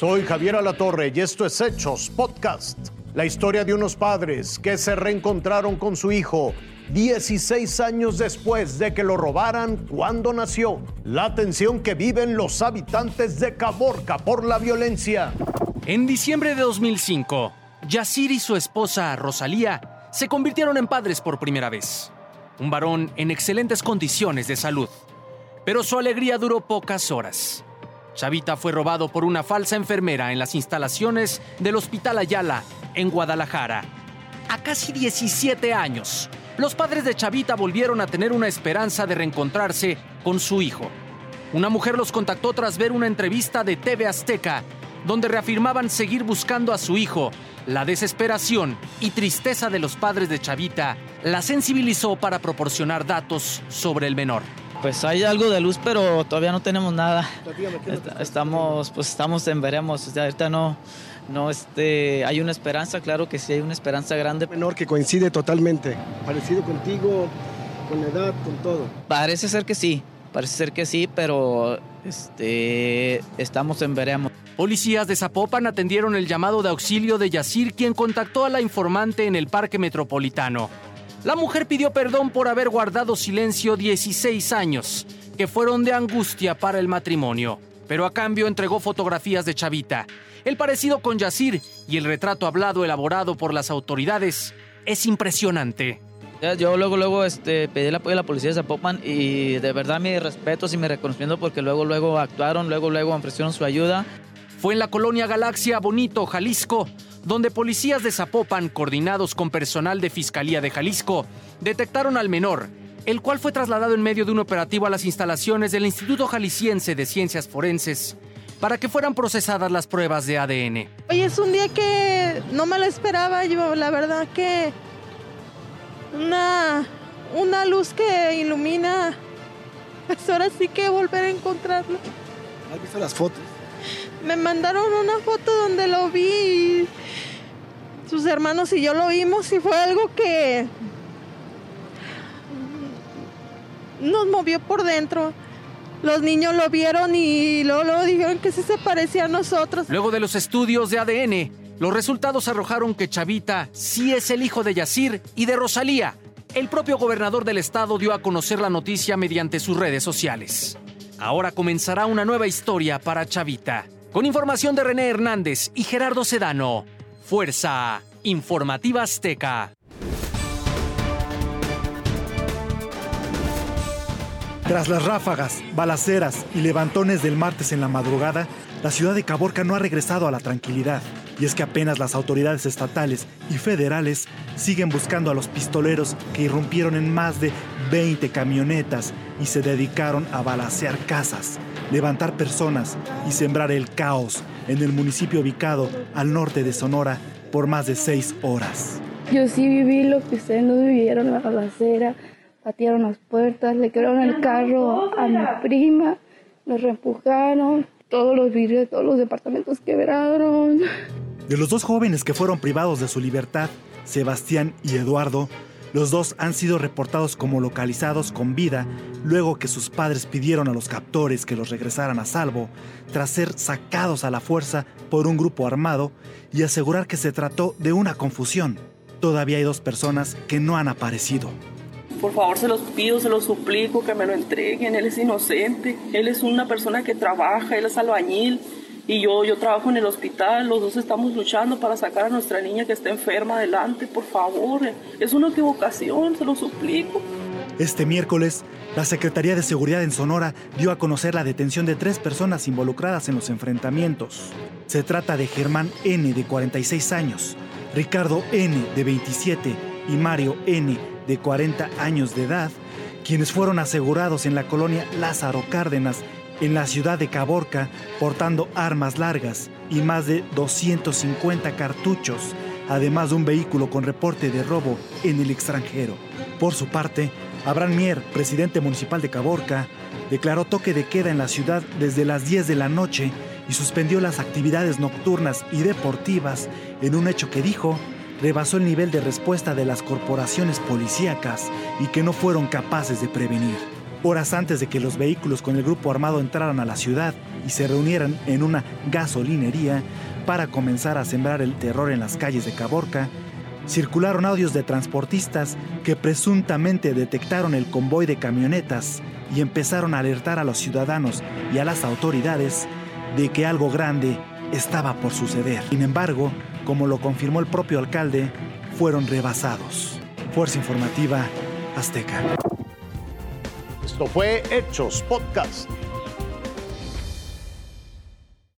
Soy Javier Alatorre y esto es Hechos Podcast. La historia de unos padres que se reencontraron con su hijo 16 años después de que lo robaran cuando nació. La tensión que viven los habitantes de Caborca por la violencia. En diciembre de 2005, Yacir y su esposa Rosalía se convirtieron en padres por primera vez. Un varón en excelentes condiciones de salud. Pero su alegría duró pocas horas. Chavita fue robado por una falsa enfermera en las instalaciones del Hospital Ayala, en Guadalajara. A casi 17 años, los padres de Chavita volvieron a tener una esperanza de reencontrarse con su hijo. Una mujer los contactó tras ver una entrevista de TV Azteca, donde reafirmaban seguir buscando a su hijo. La desesperación y tristeza de los padres de Chavita la sensibilizó para proporcionar datos sobre el menor. Pues hay algo de luz, pero todavía no tenemos nada. Estamos, pues estamos en veremos. ahorita no, no, este, hay una esperanza, claro que sí hay una esperanza grande. Menor que coincide totalmente, parecido contigo, con la edad, con todo. Parece ser que sí, parece ser que sí, pero este, estamos en veremos. Policías de Zapopan atendieron el llamado de auxilio de Yacir, quien contactó a la informante en el Parque Metropolitano. La mujer pidió perdón por haber guardado silencio 16 años, que fueron de angustia para el matrimonio, pero a cambio entregó fotografías de Chavita. El parecido con Yacir y el retrato hablado elaborado por las autoridades es impresionante. Yo luego, luego este, pedí el apoyo a la policía de Zapopan y de verdad mi respeto y mi reconocimiento porque luego, luego actuaron, luego, luego ofrecieron su ayuda. Fue en la colonia Galaxia Bonito, Jalisco, donde policías de Zapopan, coordinados con personal de Fiscalía de Jalisco, detectaron al menor, el cual fue trasladado en medio de un operativo a las instalaciones del Instituto Jalisciense de Ciencias Forenses para que fueran procesadas las pruebas de ADN. Hoy es un día que no me lo esperaba, yo la verdad que una, una luz que ilumina, pues ahora sí que volver a encontrarlo. ¿Has visto las fotos? Me mandaron una foto donde lo vi sus hermanos y yo lo vimos y fue algo que nos movió por dentro. Los niños lo vieron y luego dijeron que sí se parecía a nosotros. Luego de los estudios de ADN, los resultados arrojaron que Chavita sí es el hijo de Yacir y de Rosalía. El propio gobernador del estado dio a conocer la noticia mediante sus redes sociales. Ahora comenzará una nueva historia para Chavita. Con información de René Hernández y Gerardo Sedano. Fuerza Informativa Azteca. Tras las ráfagas, balaceras y levantones del martes en la madrugada, la ciudad de Caborca no ha regresado a la tranquilidad. Y es que apenas las autoridades estatales y federales siguen buscando a los pistoleros que irrumpieron en más de 20 camionetas y se dedicaron a balacear casas, levantar personas y sembrar el caos en el municipio ubicado al norte de Sonora por más de seis horas. Yo sí viví lo que ustedes no vivieron, la balacera, patearon las puertas, le quebraron el carro a mi prima, nos reempujaron, todos los vidrios todos los departamentos quebraron. De los dos jóvenes que fueron privados de su libertad, Sebastián y Eduardo, los dos han sido reportados como localizados con vida luego que sus padres pidieron a los captores que los regresaran a salvo tras ser sacados a la fuerza por un grupo armado y asegurar que se trató de una confusión. Todavía hay dos personas que no han aparecido. Por favor, se los pido, se los suplico que me lo entreguen. Él es inocente. Él es una persona que trabaja, él es albañil. Y yo, yo trabajo en el hospital, los dos estamos luchando para sacar a nuestra niña que está enferma adelante, por favor. Es una equivocación, se lo suplico. Este miércoles, la Secretaría de Seguridad en Sonora dio a conocer la detención de tres personas involucradas en los enfrentamientos. Se trata de Germán N, de 46 años, Ricardo N, de 27, y Mario N, de 40 años de edad, quienes fueron asegurados en la colonia Lázaro Cárdenas, en la ciudad de Caborca, portando armas largas y más de 250 cartuchos, además de un vehículo con reporte de robo en el extranjero. Por su parte, Abraham Mier, presidente municipal de Caborca, declaró toque de queda en la ciudad desde las 10 de la noche y suspendió las actividades nocturnas y deportivas en un hecho que dijo rebasó el nivel de respuesta de las corporaciones policíacas y que no fueron capaces de prevenir. Horas antes de que los vehículos con el grupo armado entraran a la ciudad y se reunieran en una gasolinería para comenzar a sembrar el terror en las calles de Caborca, circularon audios de transportistas que presuntamente detectaron el convoy de camionetas y empezaron a alertar a los ciudadanos y a las autoridades de que algo grande estaba por suceder. Sin embargo, como lo confirmó el propio alcalde, fueron rebasados. Fuerza Informativa Azteca. Fue Hechos Podcast.